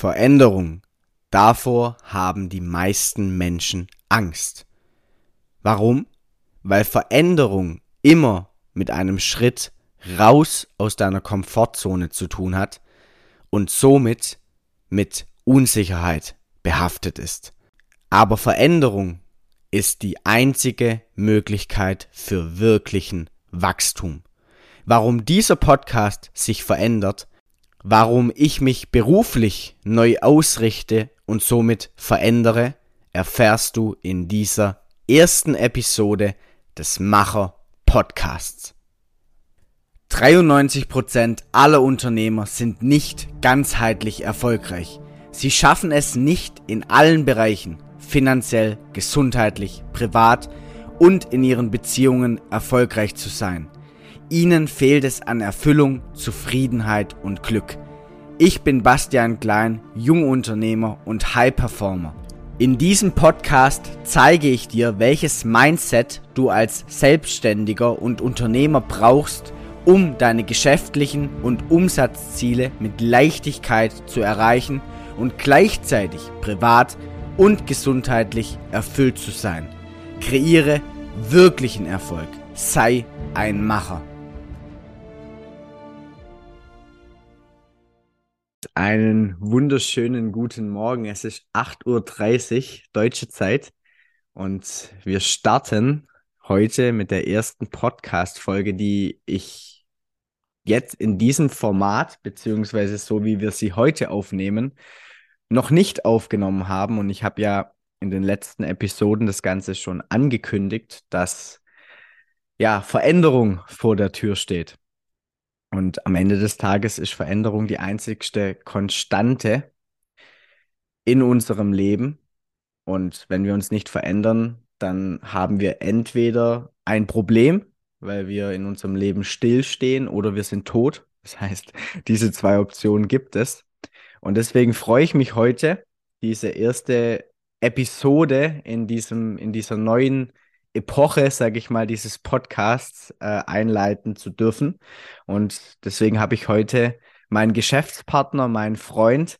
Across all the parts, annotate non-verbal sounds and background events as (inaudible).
Veränderung. Davor haben die meisten Menschen Angst. Warum? Weil Veränderung immer mit einem Schritt raus aus deiner Komfortzone zu tun hat und somit mit Unsicherheit behaftet ist. Aber Veränderung ist die einzige Möglichkeit für wirklichen Wachstum. Warum dieser Podcast sich verändert, warum ich mich beruflich neu ausrichte und somit verändere, erfährst du in dieser ersten Episode des Macher Podcasts. 93% aller Unternehmer sind nicht ganzheitlich erfolgreich. Sie schaffen es nicht in allen Bereichen, finanziell, gesundheitlich, privat und in ihren Beziehungen erfolgreich zu sein. Ihnen fehlt es an Erfüllung, Zufriedenheit und Glück. Ich bin Bastian Klein, Jungunternehmer und High Performer. In diesem Podcast zeige ich dir, welches Mindset du als Selbstständiger und Unternehmer brauchst, um deine geschäftlichen und Umsatzziele mit Leichtigkeit zu erreichen und gleichzeitig privat und gesundheitlich erfüllt zu sein. Kreiere wirklichen Erfolg. Sei ein Macher. Einen wunderschönen guten Morgen. Es ist 8.30 Uhr deutsche Zeit und wir starten heute mit der ersten Podcast-Folge, die ich jetzt in diesem Format, beziehungsweise so wie wir sie heute aufnehmen, noch nicht aufgenommen haben. Und ich habe ja in den letzten Episoden das Ganze schon angekündigt, dass ja Veränderung vor der Tür steht. Und am Ende des Tages ist Veränderung die einzigste Konstante in unserem Leben. Und wenn wir uns nicht verändern, dann haben wir entweder ein Problem, weil wir in unserem Leben stillstehen, oder wir sind tot. Das heißt, (laughs) diese zwei Optionen gibt es. Und deswegen freue ich mich heute, diese erste Episode in diesem, in dieser neuen Epoche, sage ich mal, dieses Podcasts äh, einleiten zu dürfen. Und deswegen habe ich heute meinen Geschäftspartner, meinen Freund,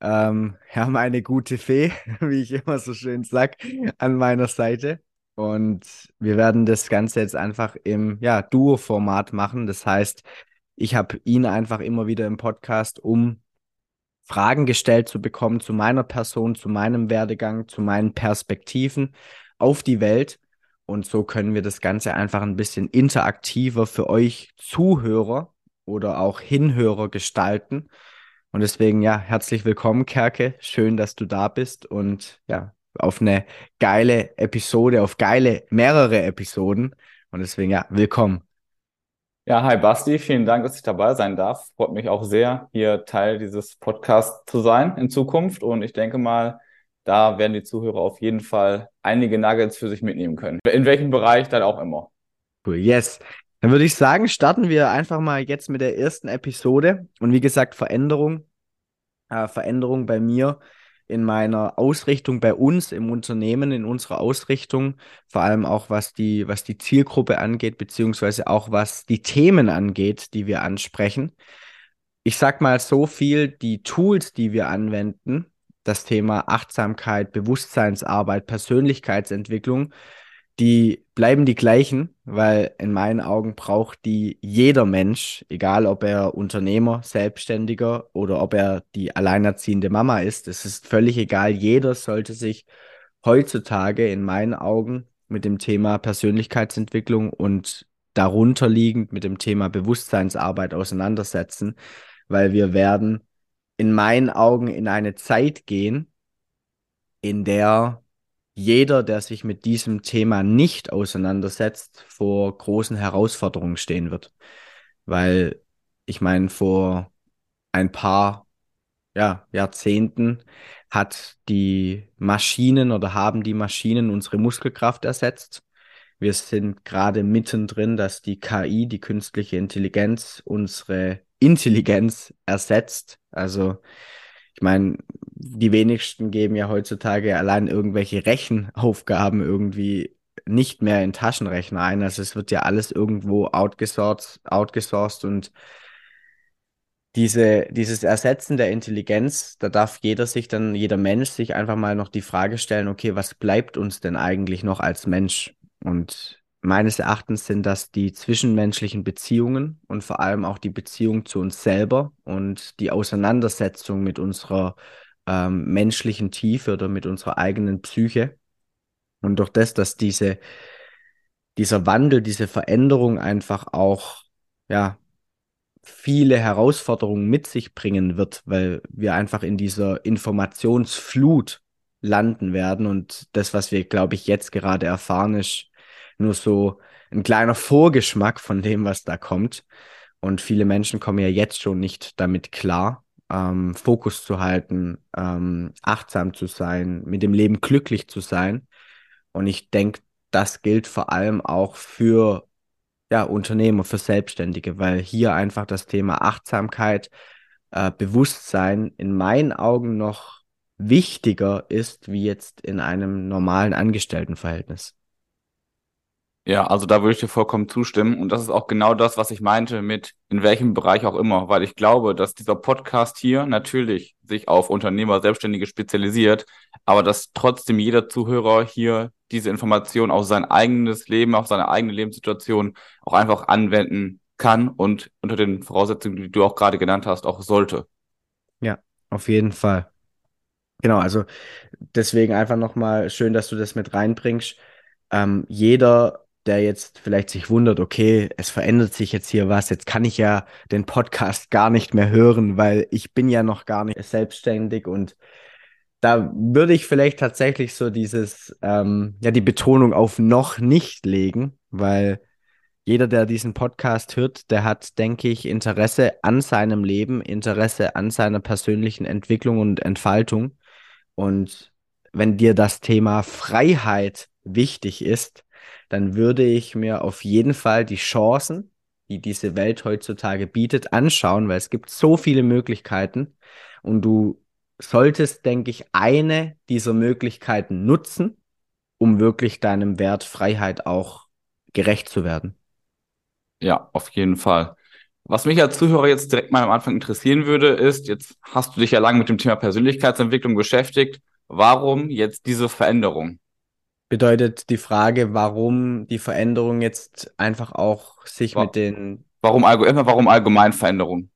ähm, (laughs) ja, meine gute Fee, (laughs) wie ich immer so schön sag, an meiner Seite. Und wir werden das Ganze jetzt einfach im ja, Duo-Format machen. Das heißt, ich habe ihn einfach immer wieder im Podcast, um Fragen gestellt zu bekommen zu meiner Person, zu meinem Werdegang, zu meinen Perspektiven auf die Welt. Und so können wir das Ganze einfach ein bisschen interaktiver für euch Zuhörer oder auch Hinhörer gestalten. Und deswegen, ja, herzlich willkommen, Kerke. Schön, dass du da bist und ja, auf eine geile Episode, auf geile mehrere Episoden. Und deswegen, ja, willkommen. Ja, hi Basti, vielen Dank, dass ich dabei sein darf. Freut mich auch sehr, hier Teil dieses Podcasts zu sein in Zukunft. Und ich denke mal, da werden die Zuhörer auf jeden Fall einige Nuggets für sich mitnehmen können. In welchem Bereich dann auch immer. Cool, yes. Dann würde ich sagen, starten wir einfach mal jetzt mit der ersten Episode. Und wie gesagt, Veränderung. Äh, Veränderung bei mir in meiner Ausrichtung bei uns im Unternehmen, in unserer Ausrichtung, vor allem auch was die, was die Zielgruppe angeht, beziehungsweise auch was die Themen angeht, die wir ansprechen. Ich sag mal so viel, die Tools, die wir anwenden, das Thema Achtsamkeit, Bewusstseinsarbeit, Persönlichkeitsentwicklung, die bleiben die gleichen, weil in meinen Augen braucht die jeder Mensch, egal ob er Unternehmer, Selbstständiger oder ob er die alleinerziehende Mama ist. Es ist völlig egal. Jeder sollte sich heutzutage in meinen Augen mit dem Thema Persönlichkeitsentwicklung und darunter liegend mit dem Thema Bewusstseinsarbeit auseinandersetzen, weil wir werden in meinen Augen in eine Zeit gehen, in der jeder, der sich mit diesem Thema nicht auseinandersetzt, vor großen Herausforderungen stehen wird. Weil ich meine, vor ein paar ja, Jahrzehnten hat die Maschinen oder haben die Maschinen unsere Muskelkraft ersetzt. Wir sind gerade mittendrin, dass die KI, die künstliche Intelligenz, unsere Intelligenz ersetzt. Also ich meine, die wenigsten geben ja heutzutage allein irgendwelche Rechenaufgaben irgendwie nicht mehr in Taschenrechner ein. Also es wird ja alles irgendwo outgesourced, outgesourced und diese, dieses Ersetzen der Intelligenz, da darf jeder sich dann, jeder Mensch sich einfach mal noch die Frage stellen, okay, was bleibt uns denn eigentlich noch als Mensch? Und meines Erachtens sind das die zwischenmenschlichen Beziehungen und vor allem auch die Beziehung zu uns selber und die Auseinandersetzung mit unserer ähm, menschlichen Tiefe oder mit unserer eigenen Psyche. Und durch das, dass diese, dieser Wandel, diese Veränderung einfach auch, ja, viele Herausforderungen mit sich bringen wird, weil wir einfach in dieser Informationsflut landen werden. Und das, was wir, glaube ich, jetzt gerade erfahren, ist nur so ein kleiner Vorgeschmack von dem, was da kommt. Und viele Menschen kommen ja jetzt schon nicht damit klar, ähm, Fokus zu halten, ähm, achtsam zu sein, mit dem Leben glücklich zu sein. Und ich denke, das gilt vor allem auch für ja, Unternehmer, für Selbstständige, weil hier einfach das Thema Achtsamkeit, äh, Bewusstsein in meinen Augen noch wichtiger ist, wie jetzt in einem normalen Angestelltenverhältnis. Ja, also da würde ich dir vollkommen zustimmen. Und das ist auch genau das, was ich meinte mit in welchem Bereich auch immer, weil ich glaube, dass dieser Podcast hier natürlich sich auf Unternehmer, Selbstständige spezialisiert, aber dass trotzdem jeder Zuhörer hier diese Information auf sein eigenes Leben, auf seine eigene Lebenssituation auch einfach anwenden kann und unter den Voraussetzungen, die du auch gerade genannt hast, auch sollte. Ja, auf jeden Fall. Genau, also deswegen einfach nochmal schön, dass du das mit reinbringst. Ähm, jeder der jetzt vielleicht sich wundert, okay, es verändert sich jetzt hier was, jetzt kann ich ja den Podcast gar nicht mehr hören, weil ich bin ja noch gar nicht selbstständig und da würde ich vielleicht tatsächlich so dieses, ähm, ja, die Betonung auf noch nicht legen, weil jeder, der diesen Podcast hört, der hat, denke ich, Interesse an seinem Leben, Interesse an seiner persönlichen Entwicklung und Entfaltung. Und wenn dir das Thema Freiheit wichtig ist, dann würde ich mir auf jeden Fall die Chancen, die diese Welt heutzutage bietet, anschauen, weil es gibt so viele Möglichkeiten und du solltest, denke ich, eine dieser Möglichkeiten nutzen, um wirklich deinem Wert Freiheit auch gerecht zu werden. Ja, auf jeden Fall. Was mich als Zuhörer jetzt direkt mal am Anfang interessieren würde, ist, jetzt hast du dich ja lange mit dem Thema Persönlichkeitsentwicklung beschäftigt. Warum jetzt diese Veränderung? Bedeutet die Frage, warum die Veränderung jetzt einfach auch sich War, mit den. Warum, immer warum Allgemeinveränderung?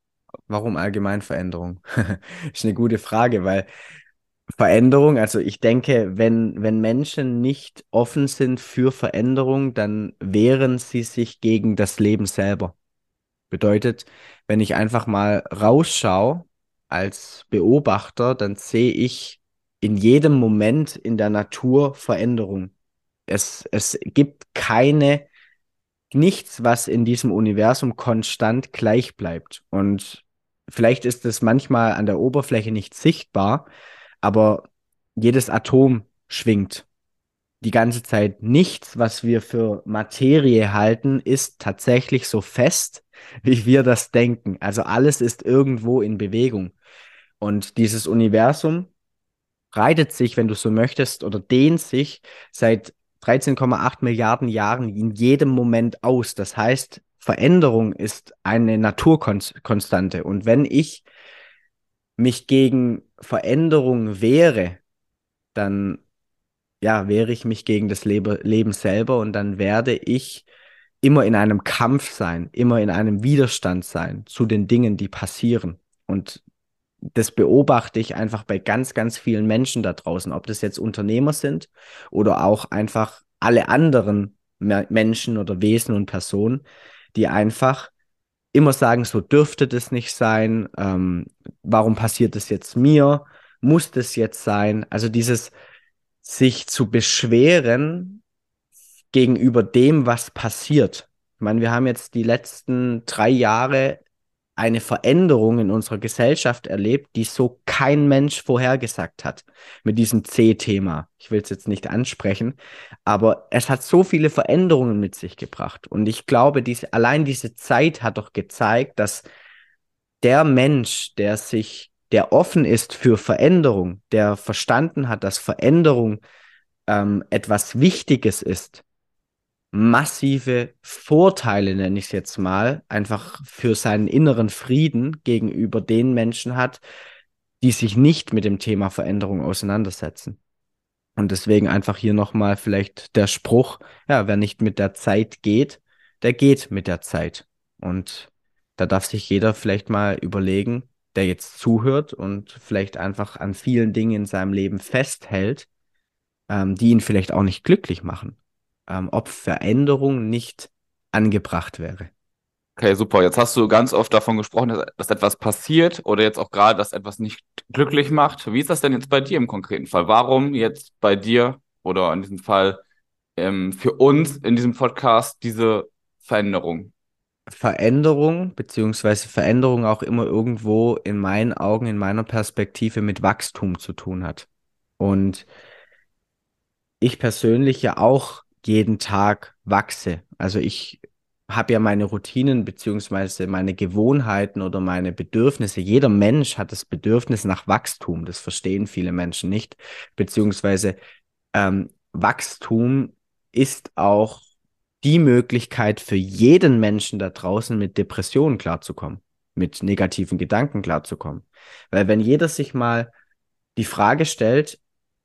Warum Allgemeinveränderung? (laughs) ist eine gute Frage, weil Veränderung, also ich denke, wenn, wenn Menschen nicht offen sind für Veränderung, dann wehren sie sich gegen das Leben selber. Bedeutet, wenn ich einfach mal rausschaue als Beobachter, dann sehe ich in jedem Moment in der Natur Veränderung. Es, es gibt keine, nichts, was in diesem Universum konstant gleich bleibt. Und vielleicht ist es manchmal an der Oberfläche nicht sichtbar, aber jedes Atom schwingt die ganze Zeit. Nichts, was wir für Materie halten, ist tatsächlich so fest, wie wir das denken. Also alles ist irgendwo in Bewegung. Und dieses Universum breitet sich, wenn du so möchtest, oder dehnt sich seit 13,8 Milliarden Jahren in jedem Moment aus. Das heißt, Veränderung ist eine Naturkonstante. Und wenn ich mich gegen Veränderung wehre, dann ja, wehre ich mich gegen das Lebe Leben selber und dann werde ich immer in einem Kampf sein, immer in einem Widerstand sein zu den Dingen, die passieren. Und das beobachte ich einfach bei ganz, ganz vielen Menschen da draußen, ob das jetzt Unternehmer sind oder auch einfach alle anderen Menschen oder Wesen und Personen, die einfach immer sagen, so dürfte das nicht sein, ähm, warum passiert das jetzt mir, muss das jetzt sein? Also dieses sich zu beschweren gegenüber dem, was passiert. Ich meine, wir haben jetzt die letzten drei Jahre eine Veränderung in unserer Gesellschaft erlebt, die so kein Mensch vorhergesagt hat mit diesem C-Thema. Ich will es jetzt nicht ansprechen, aber es hat so viele Veränderungen mit sich gebracht. Und ich glaube, diese, allein diese Zeit hat doch gezeigt, dass der Mensch, der sich, der offen ist für Veränderung, der verstanden hat, dass Veränderung ähm, etwas Wichtiges ist, massive Vorteile, nenne ich es jetzt mal, einfach für seinen inneren Frieden gegenüber den Menschen hat, die sich nicht mit dem Thema Veränderung auseinandersetzen. Und deswegen einfach hier nochmal vielleicht der Spruch, ja, wer nicht mit der Zeit geht, der geht mit der Zeit. Und da darf sich jeder vielleicht mal überlegen, der jetzt zuhört und vielleicht einfach an vielen Dingen in seinem Leben festhält, ähm, die ihn vielleicht auch nicht glücklich machen, ähm, ob Veränderung nicht angebracht wäre. Okay, super. Jetzt hast du ganz oft davon gesprochen, dass, dass etwas passiert oder jetzt auch gerade, dass etwas nicht glücklich macht. Wie ist das denn jetzt bei dir im konkreten Fall? Warum jetzt bei dir oder in diesem Fall ähm, für uns in diesem Podcast diese Veränderung? Veränderung, beziehungsweise Veränderung auch immer irgendwo in meinen Augen, in meiner Perspektive mit Wachstum zu tun hat. Und ich persönlich ja auch jeden Tag wachse. Also ich habe ja meine Routinen beziehungsweise meine Gewohnheiten oder meine Bedürfnisse. Jeder Mensch hat das Bedürfnis nach Wachstum. Das verstehen viele Menschen nicht. Beziehungsweise ähm, Wachstum ist auch die Möglichkeit für jeden Menschen da draußen mit Depressionen klarzukommen, mit negativen Gedanken klarzukommen. Weil wenn jeder sich mal die Frage stellt,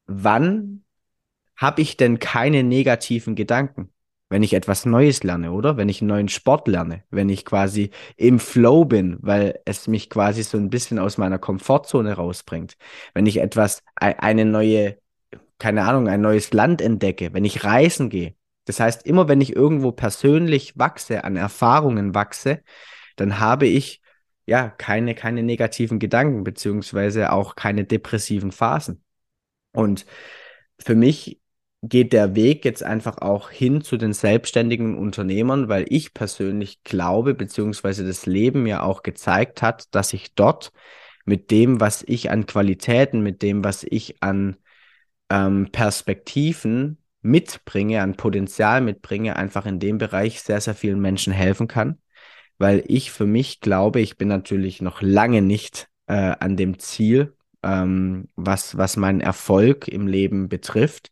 wann habe ich denn keine negativen Gedanken? Wenn ich etwas Neues lerne, oder? Wenn ich einen neuen Sport lerne, wenn ich quasi im Flow bin, weil es mich quasi so ein bisschen aus meiner Komfortzone rausbringt. Wenn ich etwas, eine neue, keine Ahnung, ein neues Land entdecke, wenn ich reisen gehe, das heißt, immer wenn ich irgendwo persönlich wachse, an Erfahrungen wachse, dann habe ich ja keine, keine negativen Gedanken, beziehungsweise auch keine depressiven Phasen. Und für mich geht der Weg jetzt einfach auch hin zu den selbstständigen Unternehmern, weil ich persönlich glaube, beziehungsweise das Leben mir auch gezeigt hat, dass ich dort mit dem, was ich an Qualitäten, mit dem, was ich an ähm, Perspektiven mitbringe, an Potenzial mitbringe, einfach in dem Bereich sehr, sehr vielen Menschen helfen kann. Weil ich für mich glaube, ich bin natürlich noch lange nicht äh, an dem Ziel, ähm, was, was meinen Erfolg im Leben betrifft.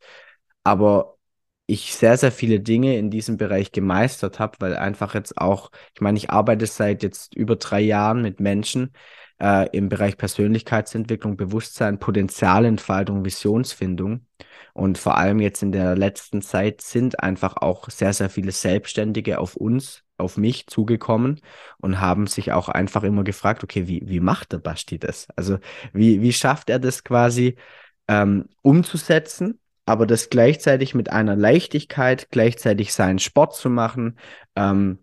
Aber ich sehr, sehr viele Dinge in diesem Bereich gemeistert habe, weil einfach jetzt auch, ich meine, ich arbeite seit jetzt über drei Jahren mit Menschen äh, im Bereich Persönlichkeitsentwicklung, Bewusstsein, Potenzialentfaltung, Visionsfindung. Und vor allem jetzt in der letzten Zeit sind einfach auch sehr, sehr viele Selbstständige auf uns, auf mich zugekommen und haben sich auch einfach immer gefragt, okay, wie, wie macht der Basti das? Also wie, wie schafft er das quasi ähm, umzusetzen, aber das gleichzeitig mit einer Leichtigkeit, gleichzeitig seinen Sport zu machen, ähm,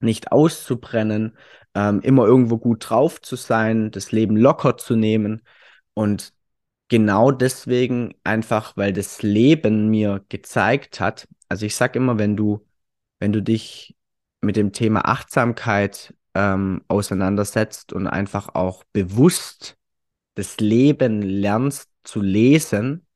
nicht auszubrennen, ähm, immer irgendwo gut drauf zu sein, das Leben locker zu nehmen und genau deswegen einfach, weil das Leben mir gezeigt hat, also ich sag immer, wenn du, wenn du dich mit dem Thema Achtsamkeit ähm, auseinandersetzt und einfach auch bewusst das Leben lernst zu lesen,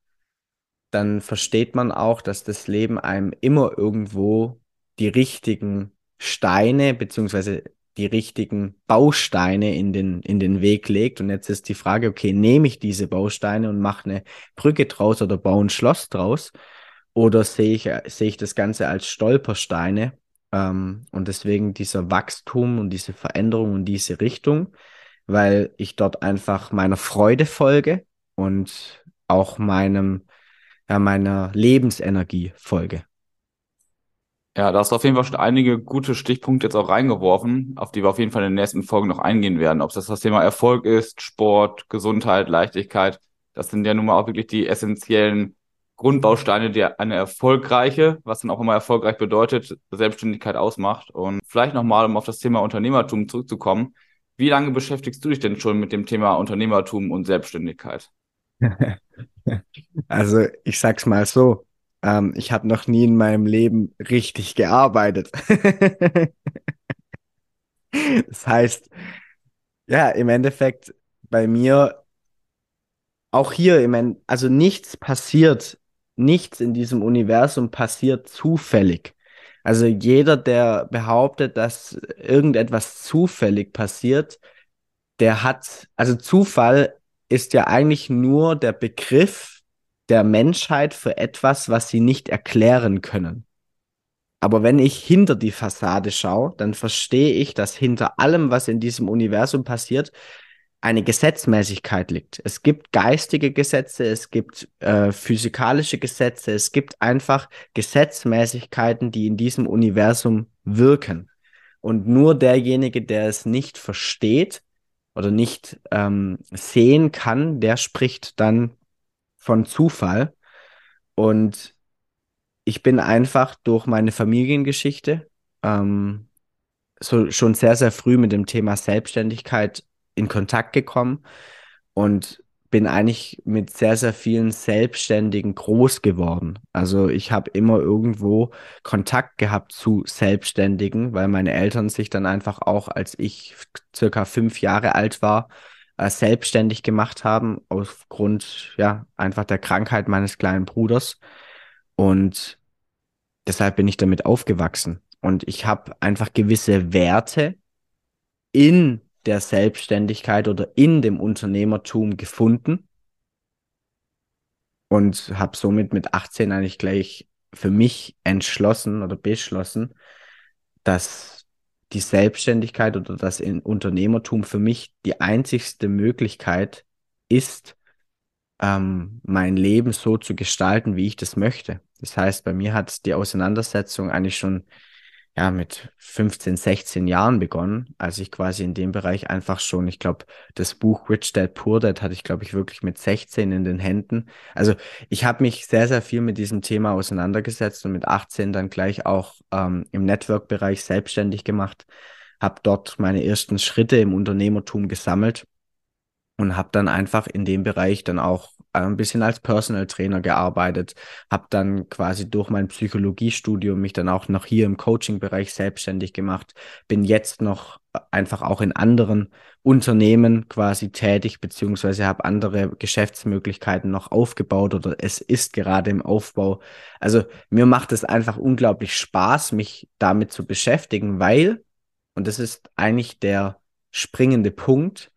dann versteht man auch, dass das Leben einem immer irgendwo die richtigen Steine beziehungsweise die richtigen Bausteine in den, in den Weg legt. Und jetzt ist die Frage, okay, nehme ich diese Bausteine und mache eine Brücke draus oder baue ein Schloss draus? Oder sehe ich, sehe ich das Ganze als Stolpersteine? Ähm, und deswegen dieser Wachstum und diese Veränderung und diese Richtung, weil ich dort einfach meiner Freude folge und auch meinem, ja, meiner Lebensenergie folge. Ja, da hast du auf jeden Fall schon einige gute Stichpunkte jetzt auch reingeworfen, auf die wir auf jeden Fall in den nächsten Folgen noch eingehen werden. Ob das das Thema Erfolg ist, Sport, Gesundheit, Leichtigkeit. Das sind ja nun mal auch wirklich die essentiellen Grundbausteine, die eine erfolgreiche, was dann auch immer erfolgreich bedeutet, Selbstständigkeit ausmacht. Und vielleicht nochmal, um auf das Thema Unternehmertum zurückzukommen. Wie lange beschäftigst du dich denn schon mit dem Thema Unternehmertum und Selbstständigkeit? (laughs) Also, ich sag's mal so ähm, ich habe noch nie in meinem Leben richtig gearbeitet. (laughs) das heißt, ja, im Endeffekt bei mir auch hier, im End also nichts passiert, nichts in diesem Universum passiert zufällig. Also jeder, der behauptet, dass irgendetwas zufällig passiert, der hat, also Zufall ist ja eigentlich nur der Begriff der Menschheit für etwas, was sie nicht erklären können. Aber wenn ich hinter die Fassade schaue, dann verstehe ich, dass hinter allem, was in diesem Universum passiert, eine Gesetzmäßigkeit liegt. Es gibt geistige Gesetze, es gibt äh, physikalische Gesetze, es gibt einfach Gesetzmäßigkeiten, die in diesem Universum wirken. Und nur derjenige, der es nicht versteht oder nicht ähm, sehen kann, der spricht dann von Zufall. Und ich bin einfach durch meine Familiengeschichte ähm, so schon sehr, sehr früh mit dem Thema Selbstständigkeit in Kontakt gekommen und bin eigentlich mit sehr, sehr vielen Selbstständigen groß geworden. Also ich habe immer irgendwo Kontakt gehabt zu Selbstständigen, weil meine Eltern sich dann einfach auch, als ich circa fünf Jahre alt war, äh, selbstständig gemacht haben, aufgrund, ja, einfach der Krankheit meines kleinen Bruders. Und deshalb bin ich damit aufgewachsen. Und ich habe einfach gewisse Werte in der Selbstständigkeit oder in dem Unternehmertum gefunden und habe somit mit 18 eigentlich gleich für mich entschlossen oder beschlossen, dass die Selbstständigkeit oder das Unternehmertum für mich die einzigste Möglichkeit ist, ähm, mein Leben so zu gestalten, wie ich das möchte. Das heißt, bei mir hat die Auseinandersetzung eigentlich schon ja, mit 15, 16 Jahren begonnen, als ich quasi in dem Bereich einfach schon, ich glaube, das Buch Rich Dad Poor Dad hatte ich, glaube ich, wirklich mit 16 in den Händen. Also ich habe mich sehr, sehr viel mit diesem Thema auseinandergesetzt und mit 18 dann gleich auch ähm, im Network-Bereich selbstständig gemacht, habe dort meine ersten Schritte im Unternehmertum gesammelt und habe dann einfach in dem Bereich dann auch ein bisschen als Personal Trainer gearbeitet, habe dann quasi durch mein Psychologiestudium mich dann auch noch hier im Coaching-Bereich selbstständig gemacht, bin jetzt noch äh, einfach auch in anderen Unternehmen quasi tätig, beziehungsweise habe andere Geschäftsmöglichkeiten noch aufgebaut oder es ist gerade im Aufbau. Also mir macht es einfach unglaublich Spaß, mich damit zu beschäftigen, weil, und das ist eigentlich der springende Punkt,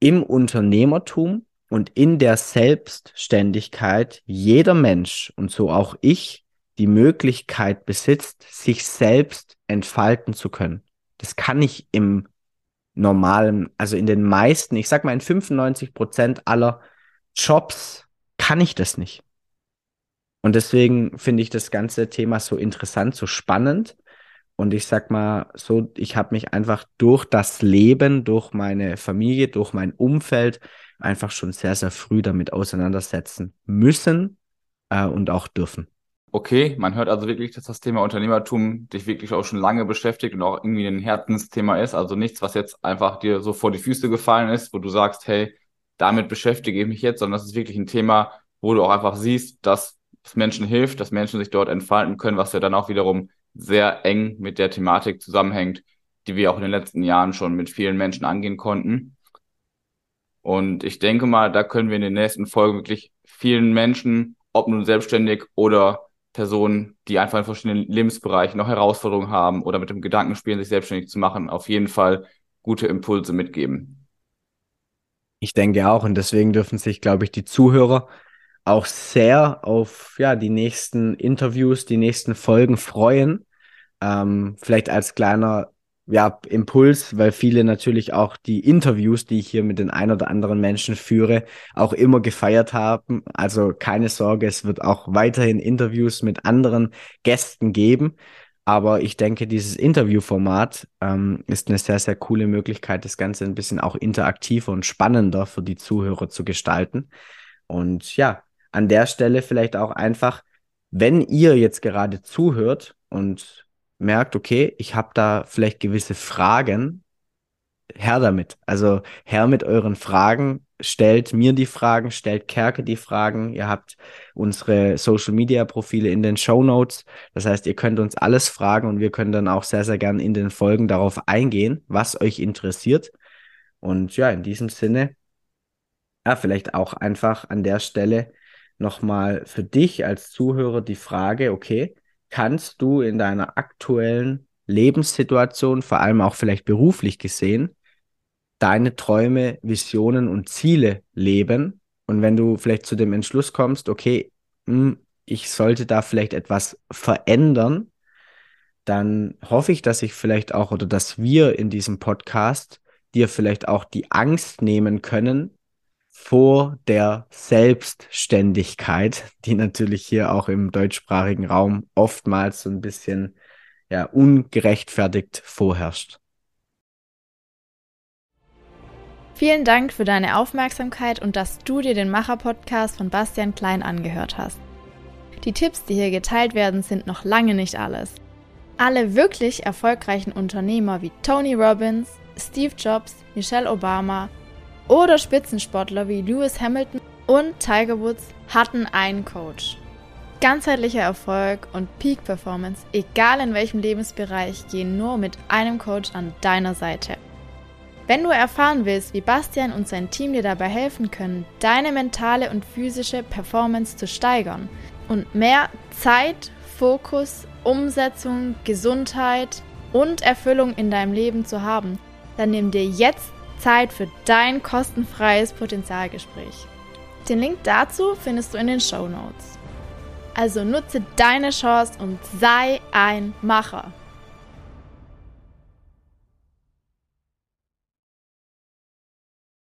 im Unternehmertum und in der Selbstständigkeit jeder Mensch und so auch ich die Möglichkeit besitzt, sich selbst entfalten zu können. Das kann ich im normalen, also in den meisten, ich sag mal in 95 Prozent aller Jobs kann ich das nicht. Und deswegen finde ich das ganze Thema so interessant, so spannend. Und ich sag mal so, ich habe mich einfach durch das Leben, durch meine Familie, durch mein Umfeld einfach schon sehr, sehr früh damit auseinandersetzen müssen äh, und auch dürfen. Okay, man hört also wirklich, dass das Thema Unternehmertum dich wirklich auch schon lange beschäftigt und auch irgendwie ein Herzensthema ist. Also nichts, was jetzt einfach dir so vor die Füße gefallen ist, wo du sagst, hey, damit beschäftige ich mich jetzt, sondern das ist wirklich ein Thema, wo du auch einfach siehst, dass es Menschen hilft, dass Menschen sich dort entfalten können, was ja dann auch wiederum sehr eng mit der Thematik zusammenhängt, die wir auch in den letzten Jahren schon mit vielen Menschen angehen konnten. Und ich denke mal, da können wir in den nächsten Folgen wirklich vielen Menschen, ob nun selbstständig oder Personen, die einfach in verschiedenen Lebensbereichen noch Herausforderungen haben oder mit dem Gedanken spielen, sich selbstständig zu machen, auf jeden Fall gute Impulse mitgeben. Ich denke auch und deswegen dürfen sich, glaube ich, die Zuhörer auch sehr auf ja, die nächsten Interviews, die nächsten Folgen freuen. Ähm, vielleicht als kleiner ja, Impuls, weil viele natürlich auch die Interviews, die ich hier mit den ein oder anderen Menschen führe, auch immer gefeiert haben. Also keine Sorge, es wird auch weiterhin Interviews mit anderen Gästen geben. Aber ich denke, dieses Interviewformat ähm, ist eine sehr, sehr coole Möglichkeit, das Ganze ein bisschen auch interaktiver und spannender für die Zuhörer zu gestalten. Und ja, an der Stelle vielleicht auch einfach, wenn ihr jetzt gerade zuhört und merkt, okay, ich habe da vielleicht gewisse Fragen, her damit. Also her mit euren Fragen, stellt mir die Fragen, stellt Kerke die Fragen. Ihr habt unsere Social Media Profile in den Show Notes. Das heißt, ihr könnt uns alles fragen und wir können dann auch sehr, sehr gern in den Folgen darauf eingehen, was euch interessiert. Und ja, in diesem Sinne, ja, vielleicht auch einfach an der Stelle nochmal für dich als Zuhörer die Frage, okay, kannst du in deiner aktuellen Lebenssituation, vor allem auch vielleicht beruflich gesehen, deine Träume, Visionen und Ziele leben? Und wenn du vielleicht zu dem Entschluss kommst, okay, hm, ich sollte da vielleicht etwas verändern, dann hoffe ich, dass ich vielleicht auch oder dass wir in diesem Podcast dir vielleicht auch die Angst nehmen können vor der Selbstständigkeit, die natürlich hier auch im deutschsprachigen Raum oftmals so ein bisschen ja, ungerechtfertigt vorherrscht. Vielen Dank für deine Aufmerksamkeit und dass du dir den Macher-Podcast von Bastian Klein angehört hast. Die Tipps, die hier geteilt werden, sind noch lange nicht alles. Alle wirklich erfolgreichen Unternehmer wie Tony Robbins, Steve Jobs, Michelle Obama oder Spitzensportler wie Lewis Hamilton und Tiger Woods hatten einen Coach. Ganzheitlicher Erfolg und Peak Performance, egal in welchem Lebensbereich, gehen nur mit einem Coach an deiner Seite. Wenn du erfahren willst, wie Bastian und sein Team dir dabei helfen können, deine mentale und physische Performance zu steigern und mehr Zeit, Fokus, Umsetzung, Gesundheit und Erfüllung in deinem Leben zu haben, dann nimm dir jetzt Zeit für dein kostenfreies Potenzialgespräch. Den Link dazu findest du in den Show Notes. Also nutze deine Chance und sei ein Macher.